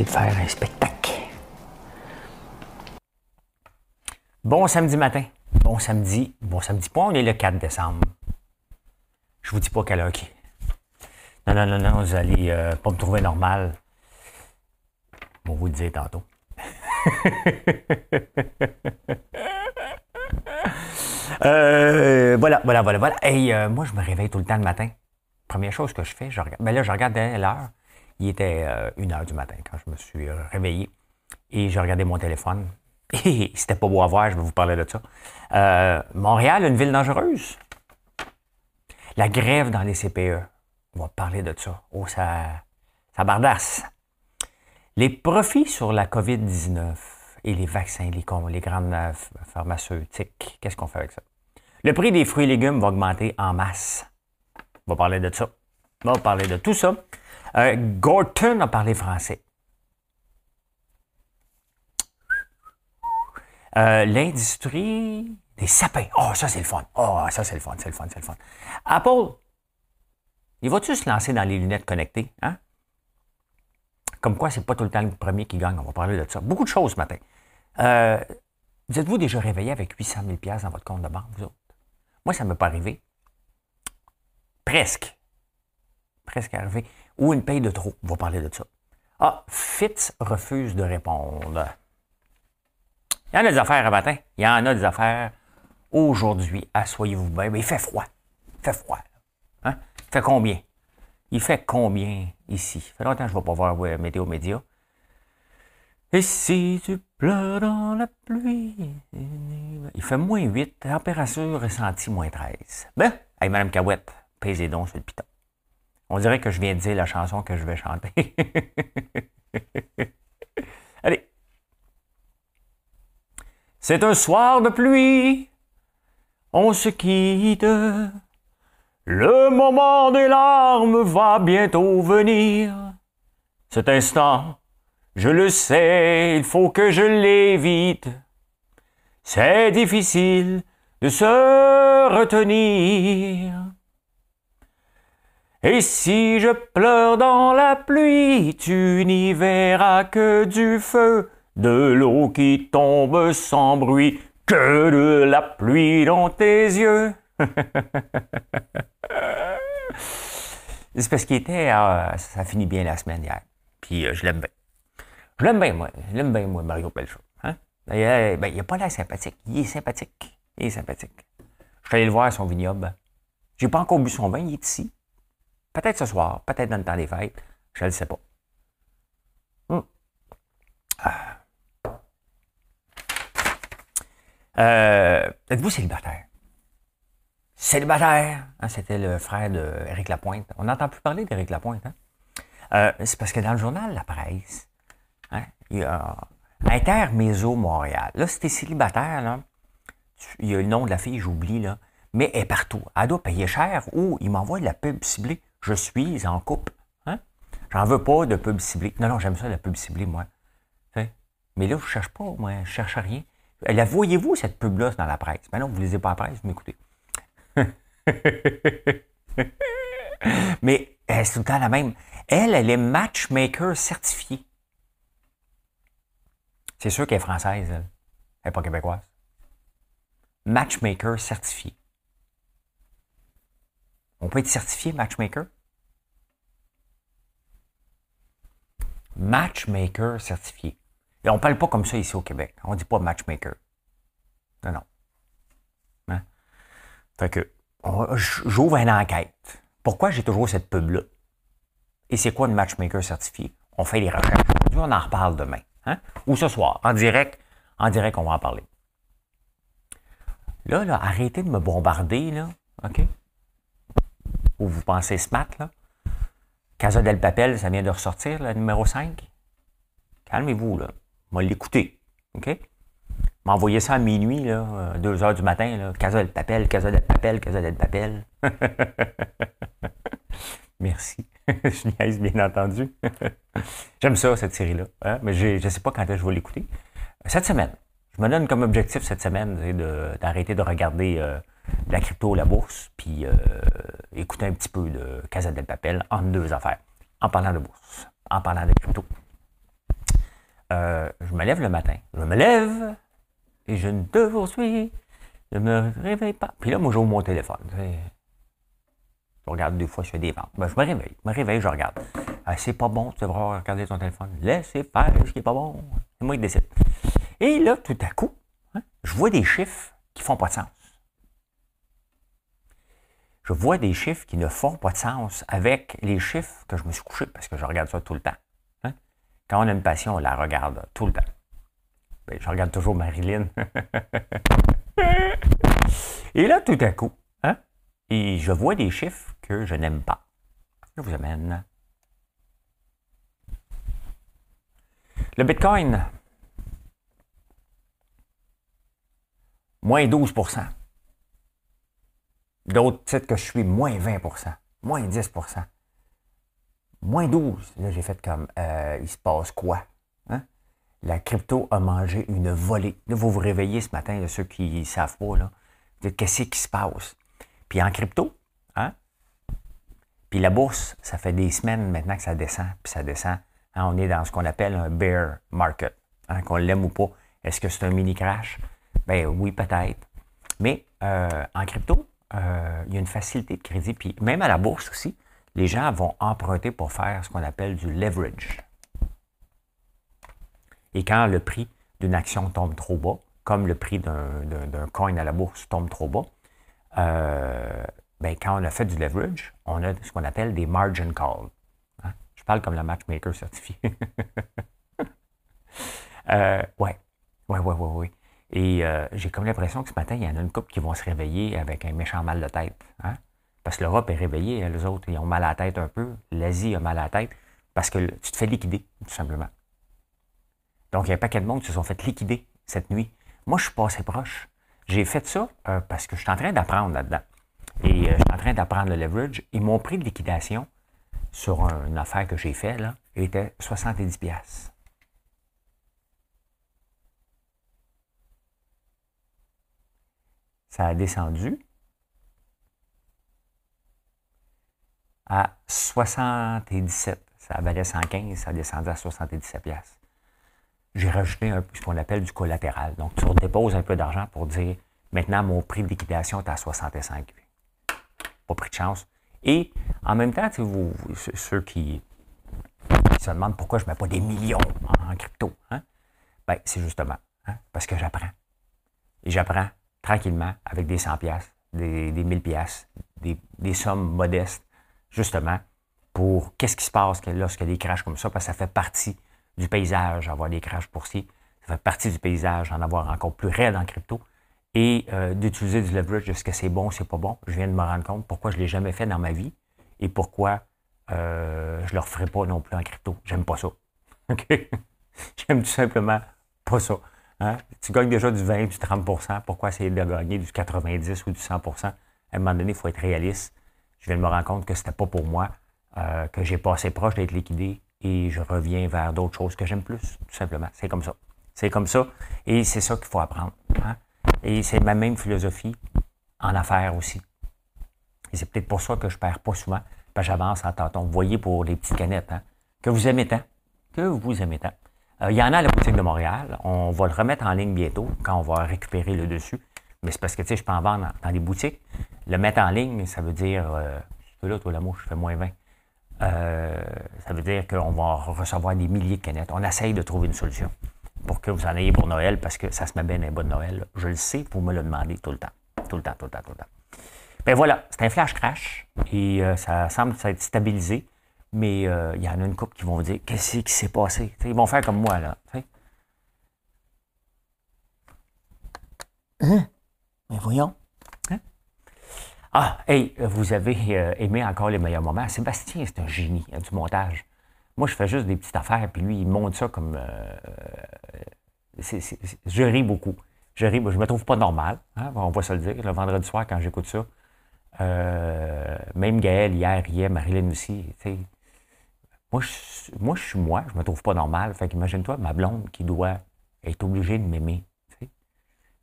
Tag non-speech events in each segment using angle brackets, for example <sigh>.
De faire un spectacle. Bon samedi matin. Bon samedi. Bon samedi pas, on est le 4 décembre. Je vous dis pas quelle heure qui. Non, non, non, non, vous allez euh, pas me trouver normal. On vous le dire tantôt. <laughs> Euh, voilà, voilà, voilà, voilà. Et euh, moi, je me réveille tout le temps le matin. Première chose que je fais, je regarde. Ben là, je regarde l'heure. Il était euh, une heure du matin quand je me suis réveillé et j'ai regardé mon téléphone. <laughs> Et c'était pas beau à voir, je vais vous parler de ça. Euh, Montréal, une ville dangereuse. La grève dans les CPE. On va parler de ça. Oh, ça, ça bardasse. Les profits sur la COVID-19 et les vaccins, les, les grandes euh, pharmaceutiques, qu'est-ce qu'on fait avec ça? Le prix des fruits et légumes va augmenter en masse. On va parler de ça. On va parler de tout ça. Euh, Gorton a parlé français. Euh, l'industrie des sapins. Oh, ça, c'est le fun. Oh, ça, c'est le fun, c'est le fun, c'est le fun. Apple, il va-tu se lancer dans les lunettes connectées? Hein? Comme quoi, c'est pas tout le temps le premier qui gagne. On va parler de ça. Beaucoup de choses ce matin. Euh, vous êtes-vous déjà réveillé avec 800 000 dans votre compte de banque, vous autres? Moi, ça ne m'est pas arrivé. Presque. Presque arrivé ou une paye de trop. On va parler de ça. Ah, Fitz refuse de répondre. Il y en a des affaires à matin. Il y en a des affaires aujourd'hui. Assoyez-vous bien. Mais il fait froid. Il fait froid. Hein? Il fait combien? Il fait combien ici? Ça fait longtemps que je ne vais pas voir ouais, Météo Média. Et si tu pleures dans la pluie? Il fait moins 8, température ressentie moins 13. Ben, hey, Madame Cahouette, pèsez donc sur le piton. On dirait que je viens de dire la chanson que je vais chanter. <laughs> Allez. C'est un soir de pluie. On se quitte. Le moment des larmes va bientôt venir. Cet instant, je le sais, il faut que je l'évite. C'est difficile de se retenir. Et si je pleure dans la pluie, tu n'y verras que du feu, de l'eau qui tombe sans bruit, que de la pluie dans tes yeux. <laughs> C'est parce qu'il était, ah, ça finit bien la semaine hier. Puis euh, je l'aime bien. Je l'aime bien, moi. Je l'aime bien, moi, Mario Pelchot. Hein? Ben, il n'a pas l'air sympathique. Il est sympathique. Il est sympathique. Je suis allé le voir à son vignoble. J'ai pas encore bu son vin, il est ici. Peut-être ce soir, peut-être dans le temps des fêtes, je ne le sais pas. Hum. Ah. Euh, êtes-vous célibataire? Célibataire! Hein, c'était le frère d'Éric Lapointe. On n'entend plus parler d'Éric Lapointe. Hein? Euh, c'est parce que dans le journal La Presse, hein, il y a Interméso Montréal. Là, si tu es célibataire, là, il y a le nom de la fille, j'oublie, là, mais elle est partout. Elle doit cher ou il m'envoie de la pub ciblée je suis en couple. Hein? J'en veux pas de pub ciblée. Non, non, j'aime ça, la pub ciblée, moi. Mais là, je cherche pas, moi, je cherche rien. La voyez-vous, cette pub-là, dans la presse? Mais non, vous ne lisez pas la presse, vous m'écoutez. <laughs> Mais c'est tout le temps la même. Elle, elle est matchmaker certifiée. C'est sûr qu'elle est française, elle. Elle n'est pas québécoise. Matchmaker certifiée. On peut être certifié matchmaker? Matchmaker certifié. Et on ne parle pas comme ça ici au Québec. On ne dit pas matchmaker. Non, non. Hein? Fait que j'ouvre une enquête. Pourquoi j'ai toujours cette pub-là? Et c'est quoi une matchmaker certifié? On fait les recherches. On en reparle demain. Hein? Ou ce soir, en direct. En direct, on va en parler. Là, là, arrêtez de me bombarder, là. OK? Vous pensez smart, là. Casa del Papel, ça vient de ressortir, le numéro 5. Calmez-vous, là. On va l'écouter. OK? M'envoyer ça à minuit, là, 2 euh, heures du matin, là. Casa del Papel, Casa del Papel, Casa del Papel. <laughs> Merci. <laughs> je niaise, bien entendu. <laughs> J'aime ça, cette série-là. Hein, mais je ne sais pas quand je vais l'écouter. Cette semaine, je me donne comme objectif cette semaine d'arrêter de, regarder euh, la crypto, la bourse, puis euh, écouter un petit peu de Casa del Papel en deux affaires. En parlant de bourse, en parlant de crypto. Euh, je me lève le matin. Je me lève et je ne te poursuis. Je ne me réveille pas. Puis là, moi, j'ouvre mon téléphone. Je regarde deux fois, je fais des ventes. Ben, je me réveille. Je me réveille, je regarde. Ah, c'est pas bon, tu devras regarder ton téléphone. Laissez faire ce qui n'est pas bon. C'est moi qui décide. Et là, tout à coup, hein, je vois des chiffres qui font pas de sens. Je vois des chiffres qui ne font pas de sens avec les chiffres que je me suis couché parce que je regarde ça tout le temps. Hein. Quand on a une passion, on la regarde tout le temps. Ben, je regarde toujours Marilyn. <laughs> Et là, tout à coup, hein, je vois des chiffres que je n'aime pas. Je vous amène. Le Bitcoin, moins 12 D'autres titres que je suis, moins 20% moins 10% moins 12 Là, j'ai fait comme, euh, il se passe quoi? Hein? La crypto a mangé une volée. Là, vous vous réveillez ce matin, ceux qui ne savent pas, là. Qu'est-ce qui se passe? Puis en crypto, hein? Puis la bourse, ça fait des semaines maintenant que ça descend, puis ça descend. Hein, on est dans ce qu'on appelle un bear market. Hein, qu'on l'aime ou pas. Est-ce que c'est un mini crash? Ben oui, peut-être. Mais euh, en crypto, euh, il y a une facilité de crédit. Puis même à la bourse aussi, les gens vont emprunter pour faire ce qu'on appelle du leverage. Et quand le prix d'une action tombe trop bas, comme le prix d'un coin à la bourse tombe trop bas, euh, ben, quand on a fait du leverage, on a ce qu'on appelle des margin calls. Hein? Je parle comme le matchmaker certifié. <laughs> euh, ouais. Ouais, ouais, ouais, ouais. Et euh, j'ai comme l'impression que ce matin, il y en a une couple qui vont se réveiller avec un méchant mal de tête. Hein? Parce que l'Europe est réveillée, hein, les autres, ils ont mal à la tête un peu. L'Asie a mal à la tête parce que tu te fais liquider, tout simplement. Donc, il y a un paquet de monde qui se sont fait liquider cette nuit. Moi, je suis pas assez proche. J'ai fait ça euh, parce que je suis en train d'apprendre là-dedans. Et euh, je suis en train d'apprendre le leverage. Et mon prix de liquidation sur une affaire que j'ai faite, là, était 70$. Ça a descendu à 77. Ça valait 115, ça a descendu à 77 pièces. J'ai rajouté ce qu'on appelle du collatéral. Donc, tu redéposes un peu d'argent pour dire maintenant mon prix de liquidation est à 65. Pas pris de chance. Et en même temps, ceux qui, se demandent pourquoi je ne mets pas des millions en crypto, hein? ben, c'est justement hein, parce que j'apprends. Et j'apprends tranquillement avec des 100 pièces, des, des 1000 pièces, des, des, sommes modestes, justement, pour qu'est-ce qui se passe lorsqu'il y a des crashs comme ça, parce que ça fait partie du paysage, avoir des crashs boursiers. Ça fait partie du paysage, en avoir encore plus réel en crypto. Et euh, d'utiliser du leverage, est-ce que c'est bon, c'est pas bon? Je viens de me rendre compte pourquoi je ne l'ai jamais fait dans ma vie et pourquoi euh, je ne le referai pas non plus en crypto. J'aime pas ça. <laughs> J'aime tout simplement pas ça. Hein? Tu gagnes déjà du 20, du 30% Pourquoi essayer de gagner du 90 ou du 100% À un moment donné, il faut être réaliste. Je viens de me rendre compte que ce n'était pas pour moi, euh, que j'ai pas assez proche d'être liquidé et je reviens vers d'autres choses que j'aime plus, tout simplement. C'est comme ça. C'est comme ça et c'est ça qu'il faut apprendre. Hein? Et c'est ma même philosophie en affaires aussi. Et c'est peut-être pour ça que je perds pas souvent, parce que j'avance en tâton. Vous voyez pour les petites canettes, hein? que vous aimez tant, que vous aimez tant. Euh, il y en a à la boutique de Montréal. On va le remettre en ligne bientôt quand on va récupérer le dessus. Mais c'est parce que, tu sais, je peux en vendre dans, les boutiques. Le mettre en ligne, ça veut dire... Euh, là, toi, la mouche, je fais moins 20. Euh, ça veut dire qu'on va recevoir des milliers de canettes. On essaye de trouver une solution pour que vous en ayez pour Noël, parce que ça se met bien un bon Noël. Je le sais, vous me le demandez tout le temps. Tout le temps, tout le temps, tout le temps. Ben voilà, c'est un flash crash et ça semble s'être stabilisé. Mais euh, il y en a une couple qui vont vous dire Qu'est-ce qui s'est passé? Ils vont faire comme moi, là. Hein? Mais voyons. Hein? Ah, hey, vous avez euh, aimé encore les meilleurs moments. Sébastien, c'est un génie hein, du montage. Moi, je fais juste des petites affaires, puis lui, il monte ça comme. Euh, je ris beaucoup. Je ris, je me trouve pas normal, hein, on va se le dire. Le vendredi soir, quand j'écoute ça, euh, même Gaël, hier, hier, Marilyn aussi. Moi je, moi, je suis moi, je me trouve pas normal. Fait qu'imagine-toi, ma blonde qui doit être obligée de m'aimer.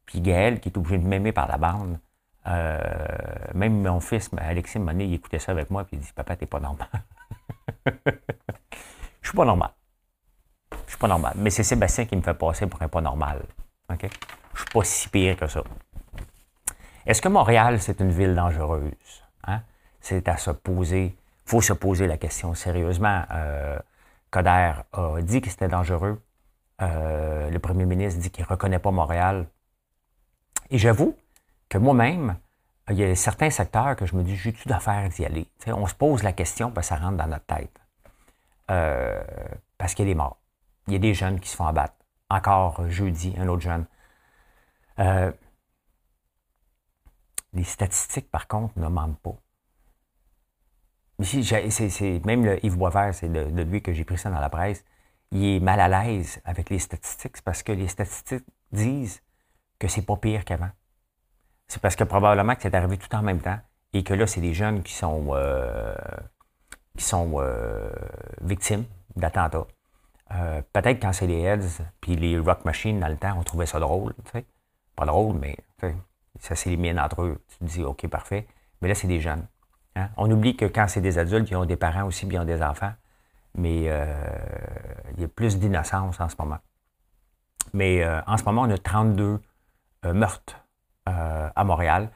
Puis Gaël qui est obligé de m'aimer par la bande. Euh, même mon fils, Alexis Monet, il écoutait ça avec moi, puis il dit Papa, t'es pas normal. <laughs> Je suis pas normal. Je suis pas normal. Mais c'est Sébastien qui me fait passer pour un pas normal. OK? Je suis pas si pire que ça. Est-ce que Montréal, c'est une ville dangereuse? Hein? C'est à se poser. Faut se poser la question sérieusement. Euh, Coder a dit que c'était dangereux. Euh, le premier ministre dit qu'il ne reconnaît pas Montréal. Et j'avoue que moi-même, il y a certains secteurs que je me dis, j'ai-tu d'affaires d'y aller? on se pose la question parce ça rentre dans notre tête. Euh, parce qu'il y a des morts. Il y a des jeunes qui se font abattre. Encore jeudi, un autre jeune. Les statistiques, par contre, ne mentent pas. Même le Yves Boisvert, c'est de, de, lui que j'ai pris ça dans la presse, il est mal à l'aise avec les statistiques parce que les statistiques disent que c'est pas pire qu'avant. C'est parce que probablement que c'est arrivé tout en même temps et que là, c'est des jeunes qui sont, euh, qui sont euh, victimes d'attentats. Euh, peut-être quand c'est les Heads puis les Rock Machines dans le temps, on trouvait ça drôle. Pas drôle, mais ça s'élimine entre eux. Tu te dis, OK, parfait. Mais là, c'est des jeunes. Hein? On oublie que quand c'est des adultes, ils ont des parents aussi, bien des enfants. Mais il y a plus d'innocence en ce moment. Mais en ce moment, on a 32 meurtres euh, à Montréal.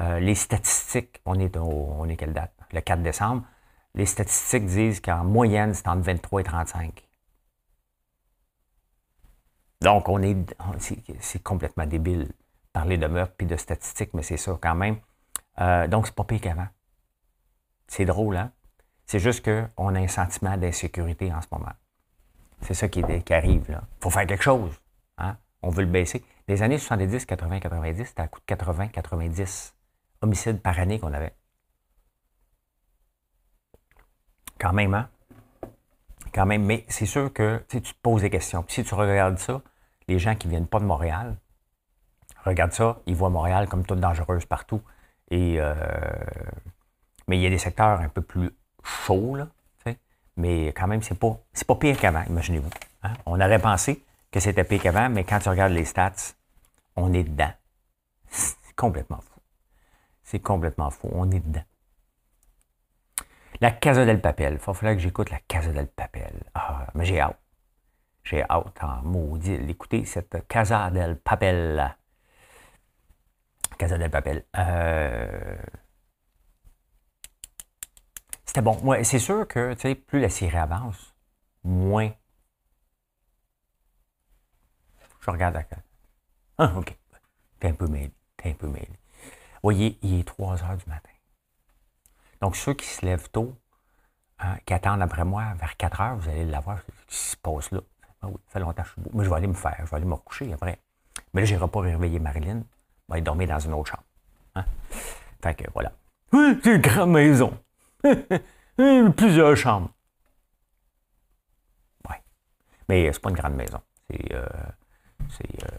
Euh, les statistiques, on est, on est quelle date? Le 4 décembre. Les statistiques disent qu'en moyenne, c'est entre 23 et 35. Donc, on est, c'est complètement débile parler de meurtre puis de statistiques, mais c'est ça quand même. Euh, donc, c'est pas pire qu'avant. C'est drôle, hein? C'est juste qu'on a un sentiment d'insécurité en ce moment. C'est ça qui, arrive, là. Il faut faire quelque chose. Hein? On veut le baisser. Les années 70, 80, 90, c'était à coup de 80, 90 homicides par année qu'on avait. Quand même, hein? Quand même. Mais c'est sûr que tu te poses des questions. Puis si tu regardes ça, les gens qui ne viennent pas de Montréal, regardent ça, ils voient Montréal comme toute dangereuse partout. Et, euh, mais il y a des secteurs un peu plus chauds, là, mais quand même, c'est pas, pas pire qu'avant, imaginez-vous. Hein? On aurait pensé que c'était pire qu'avant, mais quand tu regardes les stats, on est dedans. C'est complètement fou. C'est complètement fou. On est dedans. La Casa del Papel. Il va falloir que j'écoute la Casa del Papel. Ah, mais j'ai hâte. J'ai hâte en maudit d'écouter cette Casa del Papel. Casa del Papel. Euh, c'était bon. C'est sûr que plus la série avance, moins je regarde la ah, OK. T'es un peu mêlé. T'es un peu mêlé. voyez, il est 3 heures du matin. Donc, ceux qui se lèvent tôt, hein, qui attendent après moi, vers 4 heures, vous allez l'avoir. Ce qui se passe là? Ah oui, ça fait longtemps que je suis beau. Mais je vais aller me faire, je vais aller me recoucher après. Mais là, je n'irai pas réveiller Marilyn. Je vais aller dormir dans une autre chambre. Hein? Fait que voilà. c'est une grande maison. <laughs> Plusieurs chambres. Oui. Mais c'est pas une grande maison. C'est. Euh, c'est euh,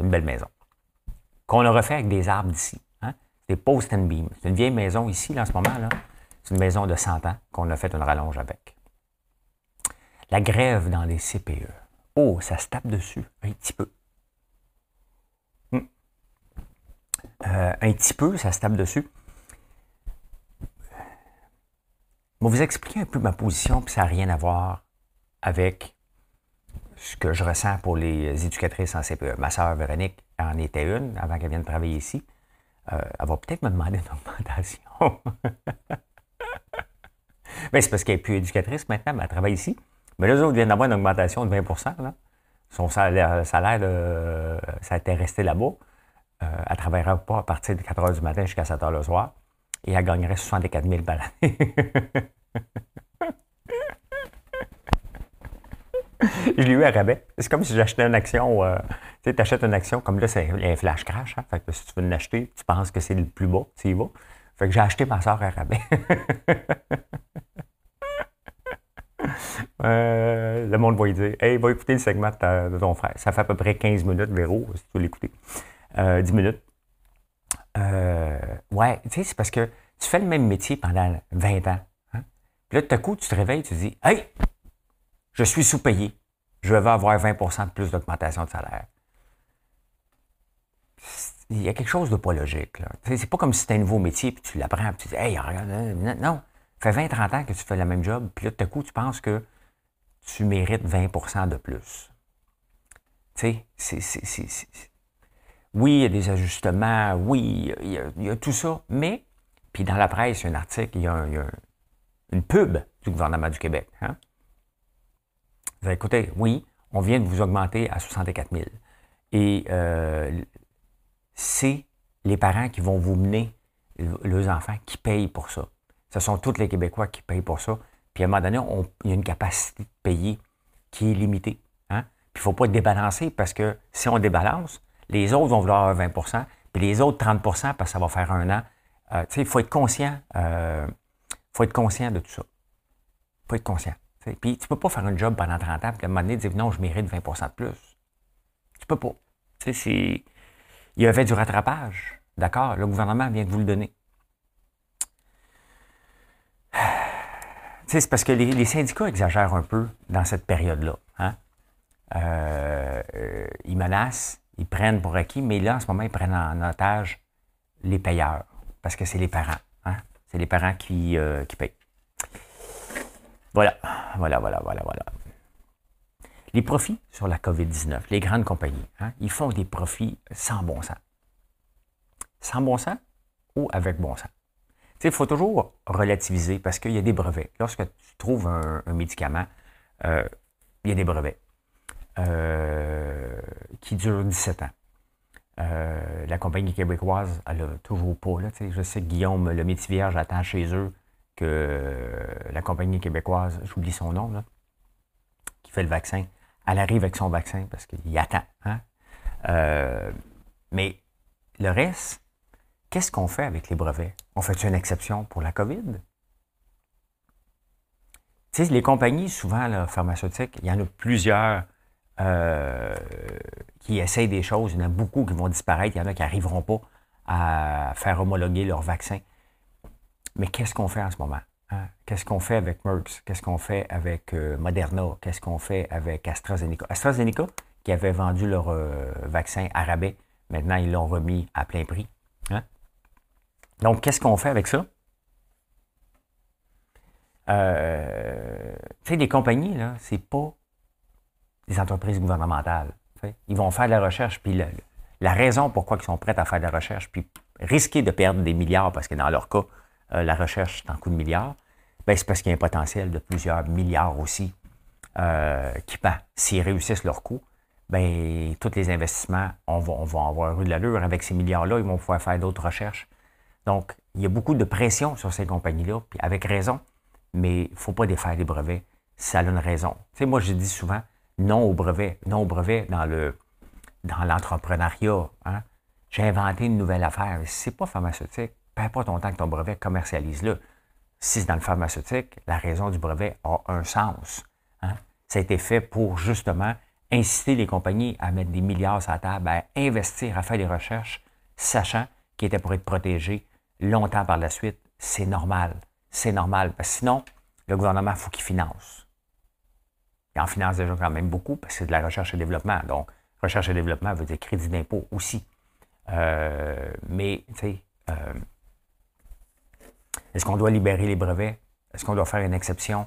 une belle maison. Qu'on a refait avec des arbres d'ici. Hein? Des post and beam. C'est une vieille maison ici, là, en ce moment. C'est une maison de 100 ans qu'on a fait une rallonge avec. La grève dans les CPE. Oh, ça se tape dessus un petit peu. Hmm. Euh, un petit peu, ça se tape dessus. Je vais vous expliquer un peu ma position, puis ça n'a rien à voir avec ce que je ressens pour les éducatrices en CPE. Ma sœur Véronique en était une avant qu'elle vienne travailler ici. Euh, elle va peut-être me demander une augmentation. mais <laughs> c'est parce qu'elle n'est plus éducatrice maintenant, mais elle travaille ici. Mais les autres viennent d'avoir une augmentation de 20% Son salaire, salaire de, ça a été resté là-bas. Euh, elle ne travaillera pas à partir de 4 h du matin jusqu'à 7 h le soir. Et elle gagnerait 64 000 par année. <laughs> je l'ai eu à rabais. C'est comme si j'achetais une action. Euh, tu sais, tu achètes une action, comme là, c'est un flash crash. Hein? Fait que si tu veux l'acheter, tu penses que c'est le plus bas, tu y vas. Fait que j'ai acheté ma soeur à rabais. <laughs> Euh, le monde va lui dire Hey, va écouter le segment de, ton frère. Ça fait à peu près 15 minutes, Véro, si tu veux l'écouter. 10 euh, ouais, tu sais, c'est parce que tu fais le même métier pendant 20 ans. Hein? Puis là, tout à coup, tu te réveilles, tu te dis Hey, je suis sous-payé. Je vais avoir 20% de plus d'augmentation de salaire. Il y a quelque chose de pas logique. C'est pas comme si c'était un nouveau métier puis tu l'apprends et tu dis Hey, regarde, non. Ça fait 20-30 ans que tu fais le même job, puis là, tout à coup, tu penses que tu mérites 20% de plus. Tu sais, c'est. Oui, il y a des ajustements, oui, il y, a, tout ça, mais, puis dans la presse, il y a un article, il y a, une pub du gouvernement du Québec. Hein? Vous écoutez, oui, on vient de vous augmenter à 64 000. Et euh, c'est les parents qui vont vous mener leurs enfants qui payent pour ça. Ce sont tous les Québécois qui payent pour ça. Puis à un moment donné, il y a une capacité de payer qui est limitée. Hein? Puis il ne faut pas débalancer parce que si on débalance, les autres vont vouloir 20% puis les autres 30% parce que ça va faire un an. Euh, il faut être conscient. Euh, faut être conscient de tout ça. Faut être conscient. Puis tu ne peux pas faire un job pendant 30 ans, puis à un moment donné, dire non, je mérite 20% de plus. Tu peux pas. Il y avait du rattrapage. D'accord? Le gouvernement vient de vous le donner. <sighs> C'est parce que les, syndicats exagèrent un peu dans cette période-là. Hein? Euh, ils menacent, ils prennent pour acquis, mais là, en ce moment, ils prennent en otage les payeurs, parce que c'est les parents. Hein? C'est les parents qui, euh, qui payent. Voilà, voilà, voilà, voilà, voilà. Les profits sur la COVID-19, les grandes compagnies, hein, ils font des profits sans bon sens. Sans bon sens ou avec bon sens? Il faut toujours relativiser parce qu'il y a des brevets. Lorsque tu trouves un, médicament, euh, il y a des brevets euh, qui durent 17 ans. Euh, la compagnie québécoise, elle n'a toujours pas. Là, je sais que Guillaume, le métier vierge, attend chez eux que la compagnie québécoise, j'oublie son nom, là, qui fait le vaccin, elle arrive avec son vaccin parce qu'il attend. Hein? Euh, mais le reste, qu'est-ce qu'on fait avec les brevets? On fait une exception pour la COVID? Les compagnies, souvent, pharmaceutiques, il y en a plusieurs euh, qui essayent des choses. Il y en a beaucoup qui vont disparaître. Il y en a qui n'arriveront pas à faire homologuer leur vaccin. Mais qu'est-ce qu'on fait en ce moment? Hein? Qu'est-ce qu'on fait avec Merck? Qu'est-ce qu'on fait avec euh, Moderna? Qu'est-ce qu'on fait avec AstraZeneca? AstraZeneca, qui avait vendu leur euh, vaccin à rabais, maintenant ils l'ont remis à plein prix. Hein? Donc, qu'est-ce qu'on fait avec ça? Tu sais, les compagnies, c'est pas entreprises gouvernementales. Ils vont faire de la recherche, puis la, raison pourquoi ils sont prêts à faire de la recherche, puis risquer de perdre des milliards, parce que dans leur cas, euh, la recherche est en coût de milliards, ben, c'est parce qu'il y a un potentiel de plusieurs milliards aussi euh, qui, ben, s'ils réussissent leur coût, ben, tous les investissements, on va, on avoir eu de l'allure. Avec ces milliards-là, ils vont pouvoir faire d'autres recherches. Donc, il y a beaucoup de pression sur ces compagnies-là, puis avec raison, mais il ne faut pas défaire les brevets. Ça a une raison. Tu sais, moi, je dis souvent non au brevet, non au brevet dans le dans l'entrepreneuriat. Hein. J'ai inventé une nouvelle affaire. C'est pas pharmaceutique peu importe ton temps que ton brevet, commercialise-le. Si c'est dans le pharmaceutique, la raison du brevet a un sens. Hein. Ça a été fait pour justement inciter les compagnies à mettre des milliards sur la table, à investir, à faire des recherches, sachant qu'ils étaient pour être protégés longtemps par la suite. C'est normal. C'est normal. Parce que sinon, le gouvernement, il faut qu'il finance. Il en finance déjà quand même beaucoup parce que c'est de la recherche et développement. Donc, recherche et développement veut dire crédit d'impôt aussi. Euh, mais, tu sais, euh, est-ce qu'on doit libérer les brevets? Est-ce qu'on doit faire une exception?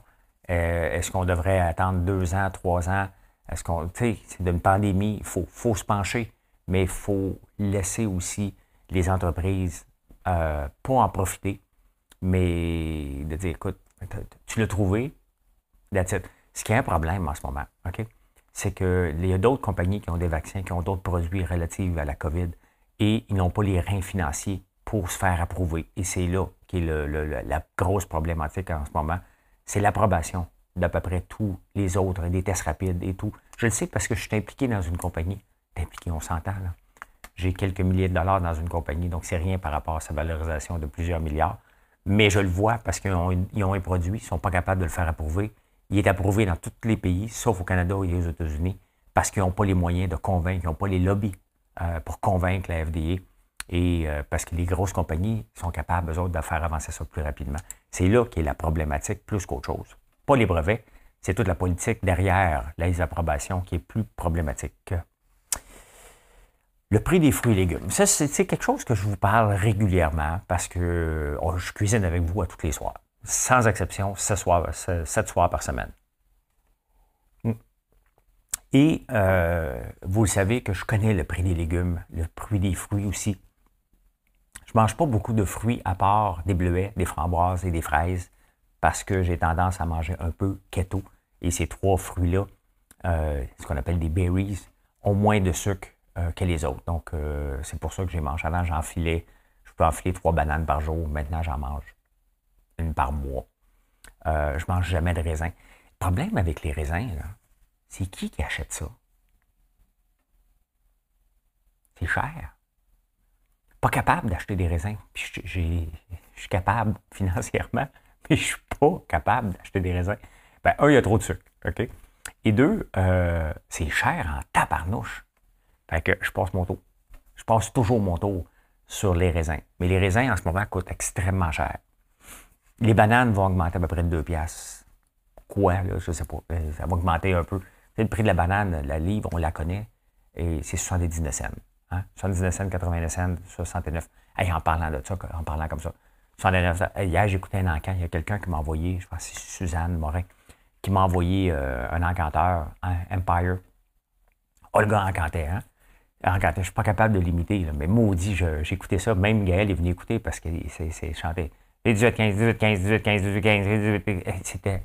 Euh, est-ce qu'on devrait attendre deux ans, trois ans? Est-ce qu'on, tu sais, c'est d'une pandémie, il faut, faut, se pencher, mais il faut laisser aussi les entreprises pas en profiter, mais de dire, écoute, tu l'as trouvé, that's it. Ce qui est un problème en ce moment, OK? C'est qu'il y a d'autres compagnies qui ont des vaccins, qui ont d'autres produits relatifs à la COVID, et ils n'ont pas les reins financiers pour se faire approuver. Et c'est là qui est la grosse problématique en ce moment. C'est l'approbation d'à peu près tous les autres, des tests rapides et tout. Je le sais parce que je suis impliqué dans une compagnie. Impliqué, on s'entend, là. J'ai quelques milliers de dollars dans une compagnie, donc c'est rien par rapport à sa valorisation de plusieurs milliards. Mais je le vois parce qu'ils ont, un produit, ils ne sont pas capables de le faire approuver. Il est approuvé dans tous les pays, sauf au Canada et aux États-Unis, parce qu'ils n'ont pas les moyens de convaincre, ils n'ont pas les lobbies euh, pour convaincre la FDA. Et euh, parce que les grosses compagnies sont capables, eux autres, de faire avancer ça plus rapidement. C'est là qu'est la problématique plus qu'autre chose. Pas les brevets, c'est toute la politique derrière les approbations qui est plus problématique. Le prix des fruits et légumes. Ça, c'est quelque chose que je vous parle régulièrement parce que oh, je cuisine avec vous à tous les soirs. Sans exception, 7 soirs, par semaine. Hmm. Et euh, vous le savez que je connais le prix des légumes, le prix des fruits aussi. Je ne mange pas beaucoup de fruits à part des bleuets, des framboises et des fraises parce que j'ai tendance à manger un peu keto. Et ces trois fruits-là, euh, ce qu'on appelle des berries, ont moins de sucre euh, que les autres. Donc, c'est pour ça que j'ai mangé. Avant, j'en filais, je peux enfiler trois bananes par jour. Maintenant, j'en mange une par mois. Euh, je mange jamais de raisin. Le problème avec les raisins, c'est qui qui achète ça? C'est cher. Pas capable d'acheter des raisins. Puis je suis capable <laughs> financièrement, mais je suis pas capable d'acheter des raisins. Ben, un, il y a trop de sucre. OK? Et deux, c'est cher en tabarnouche. Fait que je passe mon tour. Je passe toujours mon tour sur les raisins. Mais les raisins, en ce moment, coûtent extrêmement cher. Les bananes vont augmenter à peu près de 2 piastres. Quoi, là, je sais pas. Euh, ça va augmenter un peu. Le prix de la banane, la livre, on la connaît, et c'est 79 cents. Hein? 79 cents, 89 cents, 69. Hey, en parlant de ça, en parlant comme ça. 79 cents. Hier, j'écoutais un encan. Il y a quelqu'un qui m'a envoyé, je pense que c'est Suzanne Morin, qui m'a envoyé euh, un encanteur, hein, Empire. Olga encantait, hein? je ne suis pas capable de l'imiter, mais maudit, j'écoutais ça. Même Gaël est venu écouter parce que c'est chanté. 18, 15, 18, 15, 18, 15, 18, 15, 18, C'était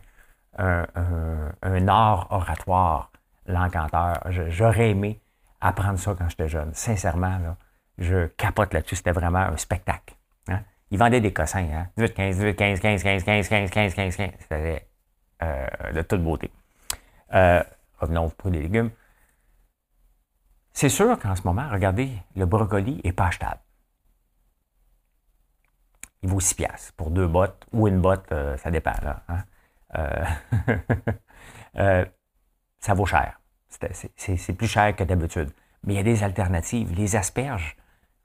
un, art oratoire, l'encanteur. J'aurais aimé apprendre ça quand j'étais jeune. Sincèrement, je capote là-dessus. C'était vraiment un spectacle. Hein. Il vendait des cossins. Hein? 18, 15, 18, 15, 15, 15, 15, 15, 15, 15, 15. C'était de toute beauté. Euh, revenons au prix des légumes. C'est sûr qu'en ce moment, regardez, le brocoli n'est pas achetable. Il vaut 6 piastres pour deux bottes ou une botte, euh, ça dépend. Là, hein. euh, <laughs> euh, ça vaut cher. C'est plus cher que d'habitude. Mais il y a des alternatives. Les asperges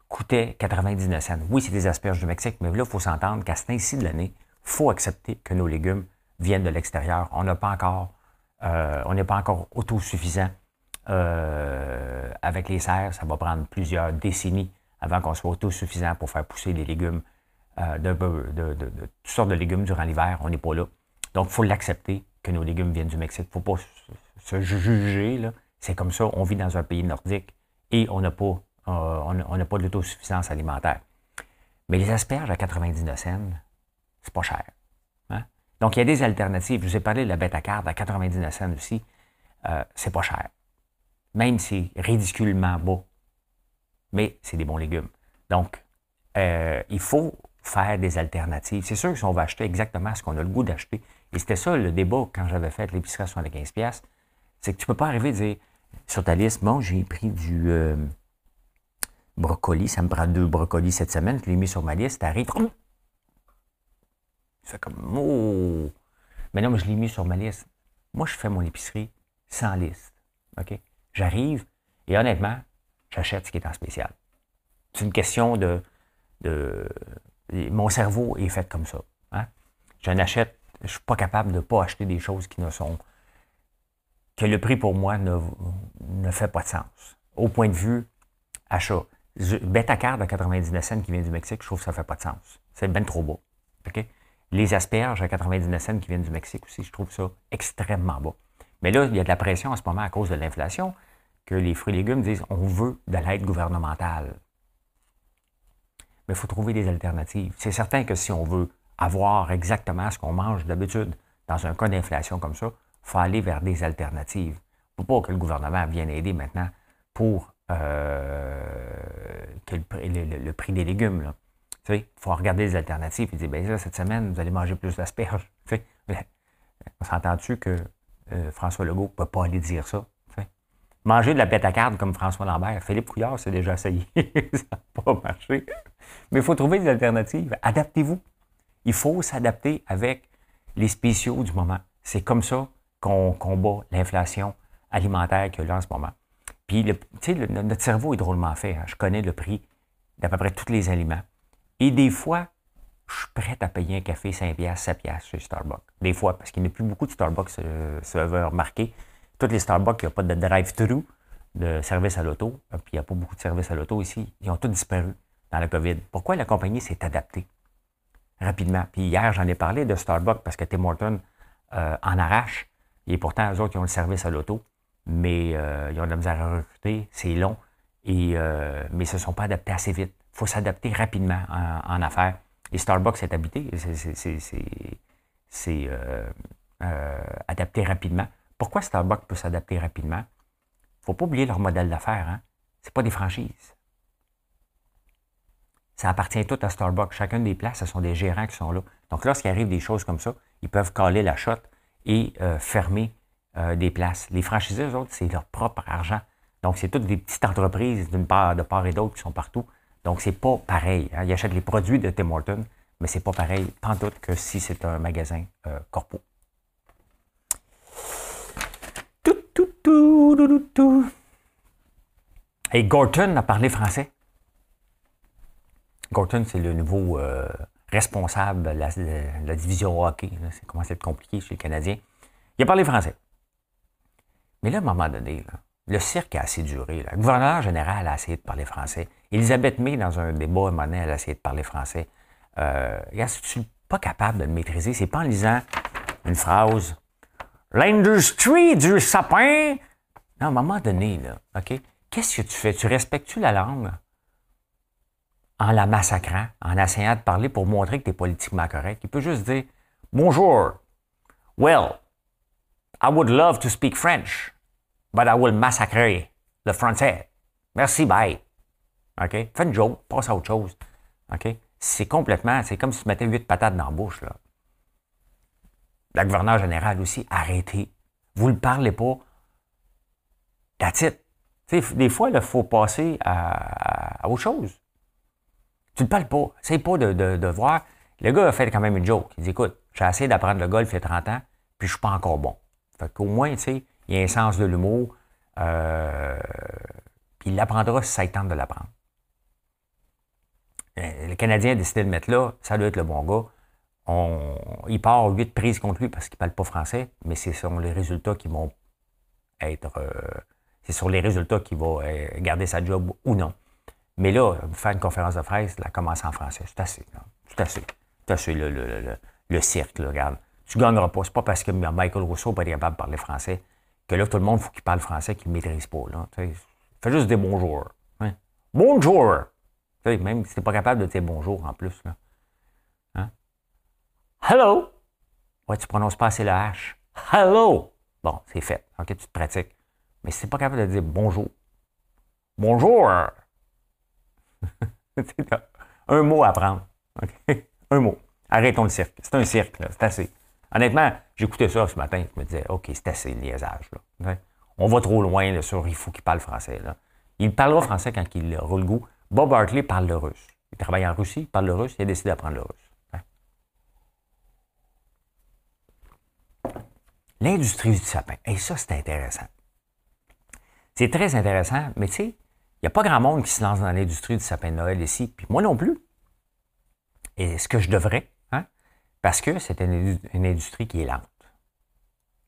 coûtaient 99 cents. Oui, c'est des asperges du Mexique, mais là, il faut s'entendre qu'à ce temps-ci de l'année, il faut accepter que nos légumes viennent de l'extérieur. On pas encore, on n'est pas encore autosuffisant avec les serres, ça va prendre plusieurs décennies avant qu'on soit autosuffisant pour faire pousser des légumes, euh, de, toutes sortes de légumes durant l'hiver. On n'est pas là. Donc, il faut l'accepter que nos légumes viennent du Mexique. Il ne faut pas se juger. C'est comme ça. On vit dans un pays nordique et on n'a pas, euh, on, pas de l'autosuffisance alimentaire. Mais les asperges à 99 cents, c'est pas cher. Hein? Donc, il y a des alternatives. Je vous ai parlé de la bête à à 99 cents aussi. c'est pas cher même si c'est ridiculement beau. Mais c'est des bons légumes. Donc, euh, il faut faire des alternatives. C'est sûr que si on va acheter exactement ce qu'on a le goût d'acheter, et c'était ça le débat quand j'avais fait l'épicerie à 75$, c'est que tu ne peux pas arriver à dire sur ta liste, bon, j'ai pris du euh, brocoli, ça me prend deux brocolis cette semaine, je l'ai mis sur ma liste, t'arrives, tu fais comme, oh! Mais non, mais je l'ai mis sur ma liste. Moi, je fais mon épicerie sans liste. OK? J'arrive et honnêtement, j'achète ce qui est en spécial. C'est une question de, Mon cerveau est fait comme ça. Hein? Je n'achète, je ne suis pas capable de ne pas acheter des choses qui ne sont. que le prix pour moi ne, fait pas de sens. Au point de vue achat. Bête à carte à 99 cents qui vient du Mexique, je trouve que ça ne fait pas de sens. C'est bien trop beau. Les asperges à 99 cents qui viennent du Mexique aussi, je trouve ça extrêmement beau. Mais là, il y a de la pression en ce moment à cause de l'inflation que les fruits et légumes disent on veut de l'aide gouvernementale. Mais il faut trouver des alternatives. C'est certain que si on veut avoir exactement ce qu'on mange d'habitude dans un cas d'inflation comme ça, il faut aller vers des alternatives. Il ne faut pas que le gouvernement vienne aider maintenant pour euh, le, prix des légumes. Il faut regarder les alternatives et dire, ben cette semaine, vous allez manger plus d'asperges. <laughs> On s'entend-tu que euh, François Legault ne peut pas aller dire ça? Manger de la pétacarde comme François Lambert. Philippe Couillard s'est déjà essayé. <laughs> <laughs> marché. Mais il faut trouver des alternatives. Adaptez-vous. Il faut s'adapter avec les spéciaux du moment. C'est comme ça qu'on combat l'inflation alimentaire qu'il y a en ce moment. Puis, le, le, notre cerveau est drôlement fait. Hein. Je connais le prix d'à peu près tous les aliments. Et des fois, je suis prêt à payer un café 5 7 chez Starbucks. Des fois, parce qu'il n'y a plus beaucoup de Starbucks, euh, ça veut remarquer. Tous les Starbucks, il n'y a pas de drive-thru, de service à l'auto, euh, puis il n'y a pas beaucoup de services à l'auto ici. Ils ont tous disparu dans la COVID. Pourquoi la compagnie s'est adaptée rapidement? Puis hier, j'en ai parlé de Starbucks parce que Tim Horton euh, en arrache. Et pourtant, eux autres, ils ont le service à l'auto, mais ils ont de la misère à recruter, c'est long, et, mais ils ne se sont pas adaptés assez vite. Il faut s'adapter rapidement en affaires. Et Starbucks est habité, c'est euh, euh, adapté rapidement. Pourquoi Starbucks peut s'adapter rapidement? Ne faut pas oublier leur modèle d'affaires. Hein? Ce pas des franchises. Ça appartient tout à Starbucks. Chacune des places, ce sont des gérants qui sont là. Donc, lorsqu'il arrive des choses comme ça, ils peuvent caler la shot et euh, fermer des places. Les franchisés, eux autres, c'est leur propre argent. Donc, c'est toutes des petites entreprises d'une part, de part et d'autre qui sont partout. Donc, c'est pas pareil. Hein. Ils achètent les produits de Tim Hortons, mais c'est pas pareil, pas doute, que si c'est un magasin euh, corpo. Tout, tout, tout, tout, tout. Et Gorton a parlé français. Gorton, c'est le nouveau euh, responsable de la, division hockey. Ça commence à être compliqué chez les Canadiens. Il a parlé français. Mais là, à un moment donné, le cirque a assez duré. Le gouverneur général a essayé de parler français. Elisabeth May, dans un débat, à un a essayé de parler français. Euh, je ne suis pas capable de le maîtriser. C'est pas en lisant une phrase. L'industrie du sapin. Non, à un moment donné, là, OK? Qu'est-ce que tu fais? Tu respectes-tu la langue? En la massacrant, en essayant de parler pour montrer que tu es politiquement correct. Il peut juste dire Bonjour. Well, I would love to speak French but I will massacrer le français. Merci, bye. OK? Fais une joke, passe à autre chose. OK? C'est complètement, c'est comme si tu mettais huit patates dans la bouche, là. La gouverneure générale aussi, arrêtez. Vous ne parlez pas. That's it. des fois, il faut passer à, autre chose. Tu ne parles pas. C'est pas de, voir. Le gars a fait quand même une joke. Il dit Écoute, j'ai essayé d'apprendre le golf il y a 30 ans, puis je suis pas encore bon. Fait qu'au moins, tu sais, il a un sens de l'humour. Euh, il l'apprendra si ça de l'apprendre. Euh, le Canadien a décidé de le mettre là, ça doit être le bon gars. Il part huit prises contre lui parce qu'il ne parle pas français, mais c'est sur les résultats qui vont être. Euh, c'est sur les résultats qu'il va garder sa job ou non. Mais là, faire une conférence de presse, la commencer en français, c'est assez. C'est assez. C'est assez le, le, cirque, regarde. Tu ne gagneras pas. C'est pas parce que Michael Rousseau n'est pas capable de parler français que là, tout le monde, faut qu'il parle français, qu'il ne maîtrise pas. Là. Fais juste des bonjours. Hein. Bonjour! même si tu n'es pas capable de dire bonjour en plus. Hello! Ouais, tu prononces pas assez le H. Hello! Bon, c'est fait. OK, tu te pratiques. Mais si tu n'es pas capable de dire bonjour, bonjour! <laughs> un mot à prendre. Un mot. Arrêtons le cirque. C'est un cirque, c'est assez. Honnêtement, j'écoutais ça ce matin, je me disais, OK, c'est assez le liaisage. Là. On va trop loin là, sur il faut qu'il parle français. Il parlera français quand il aura le goût. Bob Hartley parle le russe. Il travaille en Russie, il parle le russe, il a décidé d'apprendre le russe. Hein. L'industrie du sapin. Et ça, c'est intéressant. C'est très intéressant, mais tu sais, il n'y a pas grand monde qui se lance dans l'industrie du sapin de Noël ici, puis moi non plus. Et ce que je devrais, parce que c'est une, industrie qui est lente.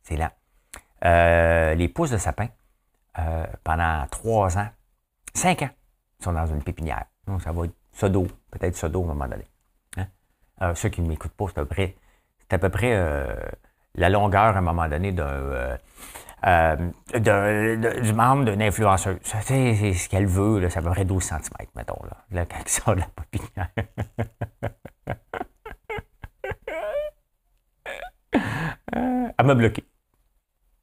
C'est lent. Euh, les pousses de sapin, euh, pendant trois ans, cinq ans, sont dans une pépinière. Donc, ça va être sodo, peut-être sodo à un moment donné. Hein? Alors, ceux qui ne m'écoutent pas, c'est à peu près, c'est à peu près euh, la longueur à un moment donné d'un, du membre d'une influenceuse. C'est, ce qu'elle veut, là, à peu près 12 cm, mettons, là, là quand ils sont de la pépinière. Elle m'a bloqué.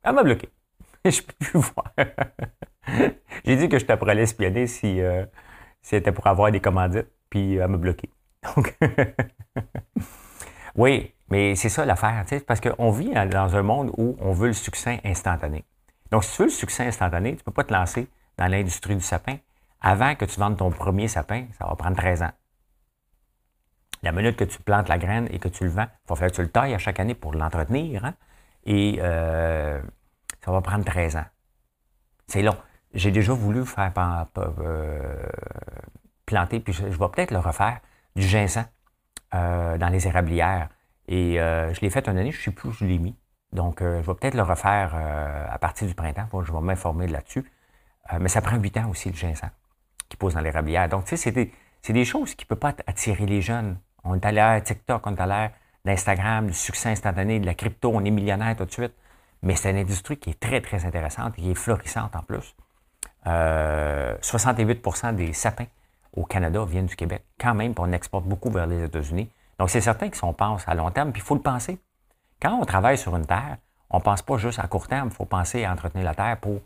Elle m'a bloqué. <laughs> Je peux plus voir. <laughs> J'ai dit que j'étais pour aller espionner si, euh, si c'était pour avoir des commandites, puis elle m'a bloqué. Donc, <laughs> oui, Mais c'est ça l'affaire, parce qu'on vit dans un monde où on veut le succès instantané. Donc, si tu veux le succès instantané, tu ne peux pas te lancer dans l'industrie du sapin. Avant que tu vendes ton premier sapin, ça va prendre 13 ans. La minute que tu plantes la graine et que tu le vends, il va falloir que tu le tailles à chaque année pour l'entretenir. Hein? Et euh, ça va prendre 13 ans. C'est long. J'ai déjà voulu faire euh, planter, puis je, vais peut-être le refaire, du ginseng euh, dans les érablières. Et je l'ai fait une année, je ne sais plus où je l'ai mis. Donc, je vais peut-être le refaire à partir du printemps. je vais m'informer là-dessus. mais ça prend 8 ans aussi, le ginseng, qui pose dans l'érablière. Donc, tu sais, c'est des, choses qui ne peuvent pas attirer les jeunes. On est à l'ère TikTok, on est à l'ère d'Instagram, du succès instantané, de la crypto, on est millionnaire tout de suite. Mais c'est une industrie qui est très, très intéressante et qui est florissante en plus. 68% euh, des sapins au Canada viennent du Québec. Quand même, on exporte beaucoup vers les États-Unis. Donc, c'est certain que si on pense à long terme, puis il faut le penser. Quand on travaille sur une terre, on ne pense pas juste à court terme, il faut penser à entretenir la terre pour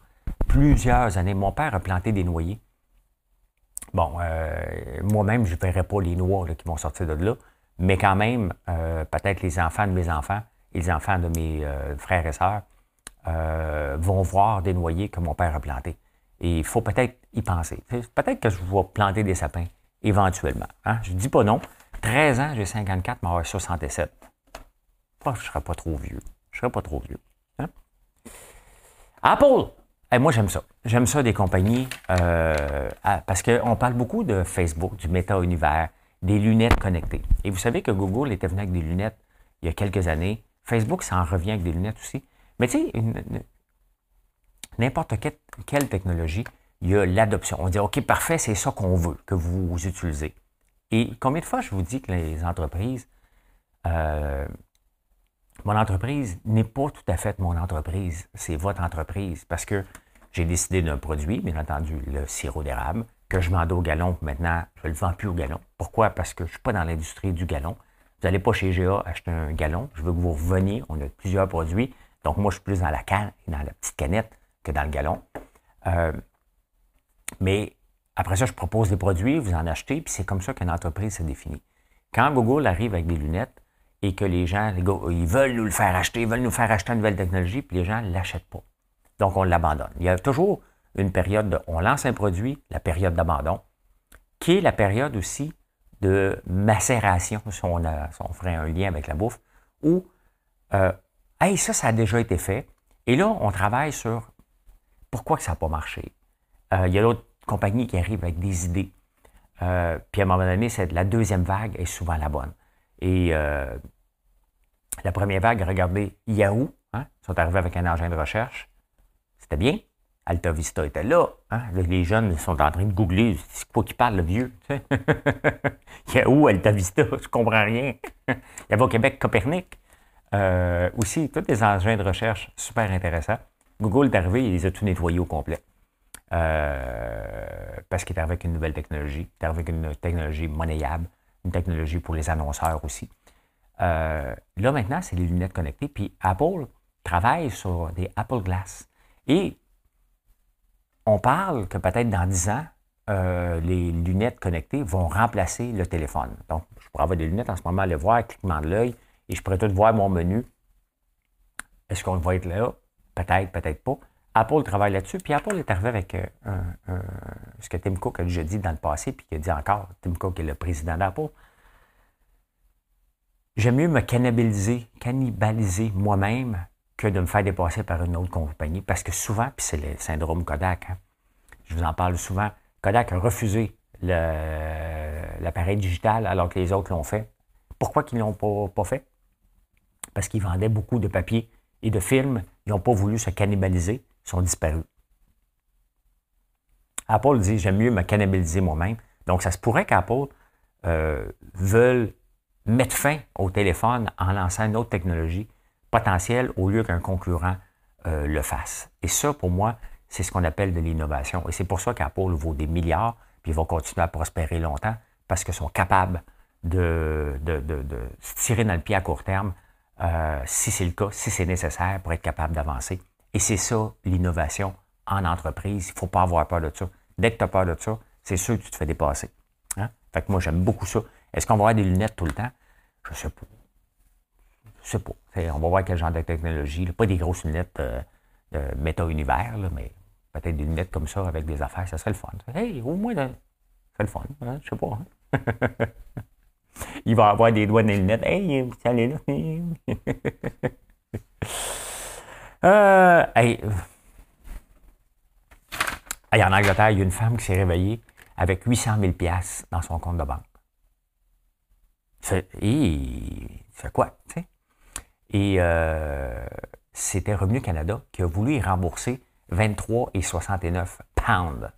plusieurs années. Mon père a planté des noyers. Bon, euh, moi-même, je ne verrai pas les noix qui vont sortir de là, mais quand même, euh, peut-être les enfants de mes enfants et les enfants de mes euh, frères et sœurs vont voir des noyers que mon père a plantés. Et il faut peut-être y penser. Peut-être que je vais planter des sapins éventuellement. Hein. Je ne dis pas non. 13 ans, j'ai 54, mais 67. je ne serai pas trop vieux. Je ne serai pas trop vieux. Hein. Apple! moi, j'aime ça. J'aime ça des compagnies euh, parce qu'on parle beaucoup de Facebook, du méta-univers, des lunettes connectées. Et vous savez que Google était venu avec des lunettes il y a quelques années. Facebook, ça en revient avec des lunettes aussi. Mais tu sais, n'importe quelle, technologie, il y a l'adoption. On dit, OK, parfait, c'est ça qu'on veut que vous utilisez. Et combien de fois je vous dis que les entreprises, euh, mon entreprise n'est pas tout à fait mon entreprise, c'est votre entreprise. Parce que j'ai décidé d'un produit, bien entendu, le sirop d'érable, que je vends au galon. Maintenant, je ne le vends plus au galon. Pourquoi? Parce que je ne suis pas dans l'industrie du galon. Vous n'allez pas chez GA acheter un galon. Je veux que vous reveniez. On a plusieurs produits. Donc, moi, je suis plus dans la canne et dans la petite canette que dans le galon. Euh, mais après ça, je propose des produits, vous en achetez, puis c'est comme ça qu'une entreprise se définit. Quand Google arrive avec des lunettes, et que les gens, ils veulent nous le faire acheter, ils veulent nous faire acheter une nouvelle technologie, puis les gens ne l'achètent pas. Donc, on l'abandonne. Il y a toujours une période de, on lance un produit, la période d'abandon, qui est la période aussi de macération, si on, ferait un lien avec la bouffe, où, euh, hey, ça, ça a déjà été fait. Et là, on travaille sur pourquoi ça n'a pas marché. Euh, il y a d'autres compagnies qui arrivent avec des idées. Euh, puis à un moment donné, c'est la deuxième vague est souvent la bonne. Et euh, la première vague, regardez, Yahoo, hein, sont arrivés avec un engin de recherche. C'était bien. Alta Vista était là. Hein. Les jeunes sont en train de googler. C'est quoi qui parle, le vieux? <laughs> Yahoo, Alta Vista, <laughs> je comprends rien. Il y avait au Québec Copernic. Euh, aussi, tous les engins de recherche super intéressants. Google est arrivé, il les a tout nettoyés au complet. Euh, parce qu'il est avec une nouvelle technologie. Il est avec une technologie monnayable une technologie pour les annonceurs aussi. Euh, là, maintenant, c'est les lunettes connectées. Puis Apple travaille sur des Apple Glass. Et on parle que peut-être dans 10 ans, euh, les lunettes connectées vont remplacer le téléphone. Donc, je pourrais avoir des lunettes en ce moment, aller voir, cliquement de l'œil, et je pourrais tout voir mon menu. Est-ce qu'on va être là? Peut-être, peut-être pas. Apple travaille là-dessus. Puis Apple est arrivé avec euh, ce que Tim Cook a déjà dit dans le passé, puis qu'il a dit encore, Tim Cook est le président d'Apple. J'aime mieux me cannibaliser, cannibaliser moi-même que de me faire dépasser par une autre compagnie. Parce que souvent, puis c'est le syndrome Kodak, hein, je vous en parle souvent, Kodak a refusé l'appareil digital alors que les autres l'ont fait. Pourquoi qu'ils ne l'ont pas, pas fait? Parce qu'ils vendaient beaucoup de papier et de films. Ils n'ont pas voulu se cannibaliser sont disparus. Apple dit j'aime mieux me cannibaliser moi-même. Donc, ça se pourrait qu'Apple euh, veuille mettre fin au téléphone en lançant une autre technologie potentielle au lieu qu'un concurrent euh, le fasse. Et ça, pour moi, c'est ce qu'on appelle de l'innovation. Et c'est pour ça qu'Apple vaut des milliards, puis il va continuer à prospérer longtemps, parce qu'ils sont capables de, de, se tirer dans le pied à court terme, euh, si c'est le cas, si c'est nécessaire pour être capable d'avancer. Et c'est ça, l'innovation en entreprise. Il ne faut pas avoir peur de ça. Dès que tu as peur de ça, c'est sûr que tu te fais dépasser. Hein? Fait que moi, j'aime beaucoup ça. Est-ce qu'on va avoir des lunettes tout le temps? Je ne sais pas. Je sais pas. On va voir quel genre de technologie. Pas des grosses lunettes euh, de méta-univers, mais peut-être des lunettes comme ça avec des affaires, ça serait le fun. Hey, au moins, c'est le fun. Hein? Je sais pas. Hein? <laughs> Il va avoir des doigts dans les lunettes. Hey, salut là. <laughs> euh, en Angleterre, il y a une femme qui s'est réveillée avec 800 000 dans son compte de banque. C'est quoi? Et euh, c'était Revenu Canada qui a voulu y rembourser 23,69 pounds.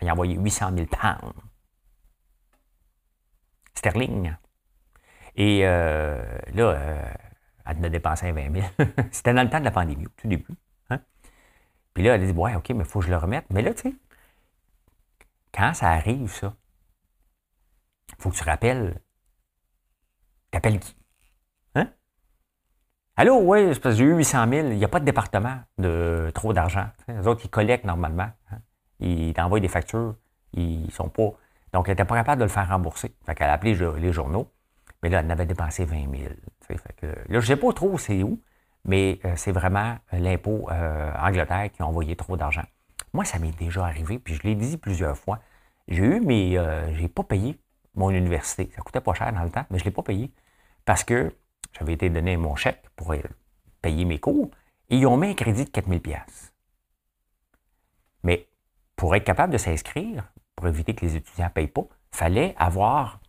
Il a envoyé 800 000 pounds. Sterling. Et euh, là, euh, elle a dépensé 20 000. <laughs> C'était dans le temps de la pandémie, au tout début. Hein? Puis là, elle a dit, ouais, OK, mais il faut que je le remette. Mais là, tu sais, quand ça arrive, ça, il faut que tu rappelles. T'appelles qui? Hein? Allô, oui, c'est parce que j'ai eu 800 000. Il n'y a pas de département de trop d'argent. Les autres, ils collectent normalement. Hein? Ils t'envoient des factures. Ils sont pas. Donc, elle n'était pas capable de le faire rembourser. Fait qu'elle a appelé les journaux. Mais là, elle avait dépensé 20 000. Fait que, là, je ne sais pas trop c'est où, mais euh, c'est vraiment euh, l'impôt euh, Angleterre qui a envoyé trop d'argent. Moi, ça m'est déjà arrivé, puis je l'ai dit plusieurs fois. J'ai eu, mais je n'ai pas payé mon université. Ça coûtait pas cher dans le temps, mais je ne l'ai pas payé parce que j'avais été donné mon chèque pour payer mes cours et ils ont mis un crédit de 4 000 Mais pour être capable de s'inscrire, pour éviter que les étudiants ne payent pas, il fallait avoir,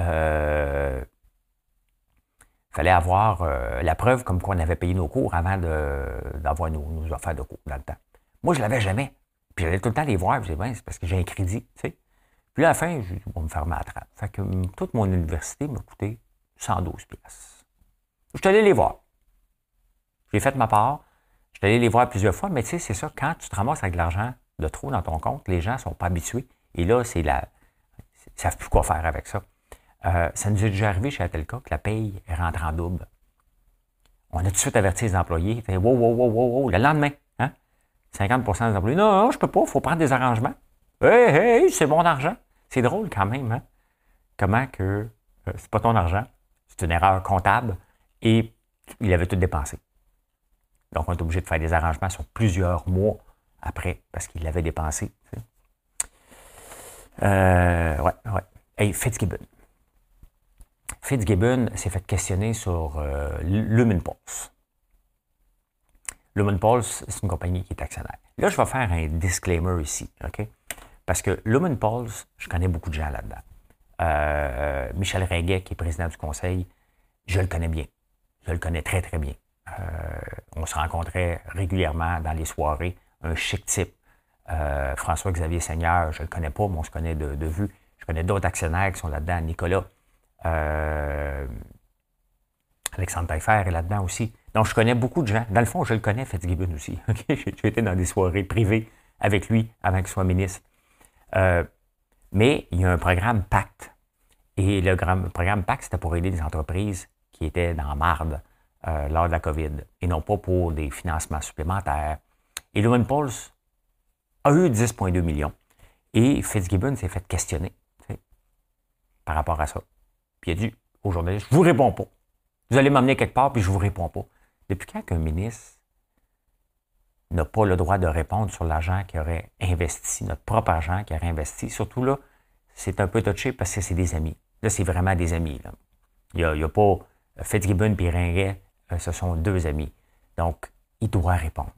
euh, fallait avoir euh, la preuve comme quoi on avait payé nos cours avant d'avoir nos, affaires de cours dans le temps. Moi, je ne l'avais jamais. Puis j'allais tout le temps les voir, je disais, ben, c'est parce que j'ai un crédit. Puis à la fin, je vais me faire ma trappe. Fait que hum, toute mon université m'a coûté 112 pièces. Je suis allé les voir. J'ai fait ma part. Je suis allé les voir plusieurs fois, mais tu sais, c'est ça, quand tu te ramasses avec de l'argent de trop dans ton compte, les gens ne sont pas habitués. Et là, c'est la. Ils ne savent plus quoi faire avec ça. Euh, ça nous est déjà arrivé chez Atelka que la paye rentre en double. On a tout de suite averti les employés. Fait, wow, wow, wow, wow, wow, le lendemain, hein? 50% des employés. Non, non, je peux pas, il faut prendre des arrangements. Hey, hey, c'est mon argent. C'est drôle quand même, hein? Comment que euh, c'est pas ton argent, c'est une erreur comptable et il avait tout dépensé. Donc, on est obligé de faire des arrangements sur plusieurs mois après parce qu'il l'avait dépensé. Euh, ouais, ouais. Hey, Fitzgibbon. Fitzgibbon s'est fait questionner sur euh, Lumen Pulse. Lumen Pulse, c'est une compagnie qui est actionnaire. Là, je vais faire un disclaimer ici, OK? Parce que Lumen Pulse, je connais beaucoup de gens là-dedans. Euh, Michel Ringuet, qui est président du conseil, je le connais bien. Je le connais très, très bien. Euh, on se rencontrait régulièrement dans les soirées. Un chic type. Euh, François-Xavier Seigneur, je ne le connais pas, mais on se connaît de, vue. Je connais d'autres actionnaires qui sont là-dedans. Nicolas. Euh, Alexandre Taillefer est là-dedans aussi. Donc, je connais beaucoup de gens. Dans le fond, je le connais, Fitzgibbon aussi. <laughs> J'ai été dans des soirées privées avec lui avant qu'il soit ministre. Euh, mais il y a un programme Pacte. Et le programme Pacte, c'était pour aider les entreprises qui étaient dans marde lors de la COVID et non pas pour des financements supplémentaires. Et Lumen Pulse a eu 10,2 millions. Et Fitzgibbon s'est fait questionner par rapport à ça. Puis il a dit aux journalistes, je vous réponds pas. Vous allez m'amener quelque part, puis je vous réponds pas. Depuis quand qu'un ministre n'a pas le droit de répondre sur l'argent qu'il aurait investi, notre propre argent qu'il aurait investi, surtout là, c'est un peu touché parce que c'est des amis. Là, c'est vraiment des amis. Il n'y a, pas Fitzgibbon et Ringuet, euh, ce sont deux amis. Donc, il doit répondre.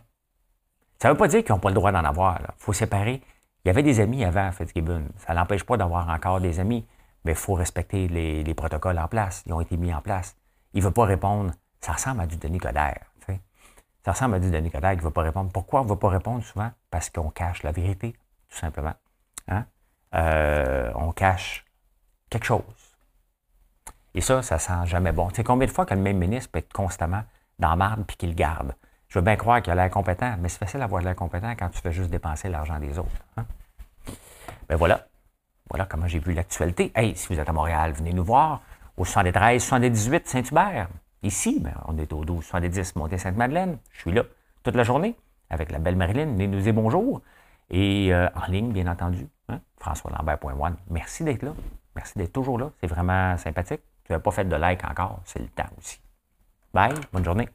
Ça ne veut pas dire qu'ils n'ont pas le droit d'en avoir. Il faut séparer. Il y avait des amis avant Fitzgibbon. Ça n'empêche pas d'avoir encore des amis, il faut respecter les, protocoles en place. Ils ont été mis en place. Il ne veut pas répondre. Ça ressemble à du Denis Coderre. Ça ressemble à du Denis Coderre qui ne veut pas répondre. Pourquoi on ne veut pas répondre souvent? Parce qu'on cache la vérité, tout simplement. Hein? Euh, on cache quelque chose. Et ça, ça sent jamais bon. Tu sais, combien de fois que le même ministre peut être constamment dans marde puis qu'il garde? Je veux bien croire qu'il a l'air compétent, mais c'est facile d'avoir l'air compétent quand tu fais juste dépenser l'argent des autres. Hein? Ben voilà. Voilà comment j'ai vu l'actualité. Hey, si vous êtes à Montréal, venez nous voir au 73, 78 Saint-Hubert. Ici, ben, on est au 12, 70 Montée-Sainte-Madeleine. Je suis là toute la journée avec la belle Marilyn. Venez nous dire bonjour. Et euh, en ligne, bien entendu. Hein? FrançoisLambert.one. Merci d'être là. Merci d'être toujours là. C'est vraiment sympathique. Tu n'as pas fait de like encore. C'est le temps aussi. Bye, bonne journée.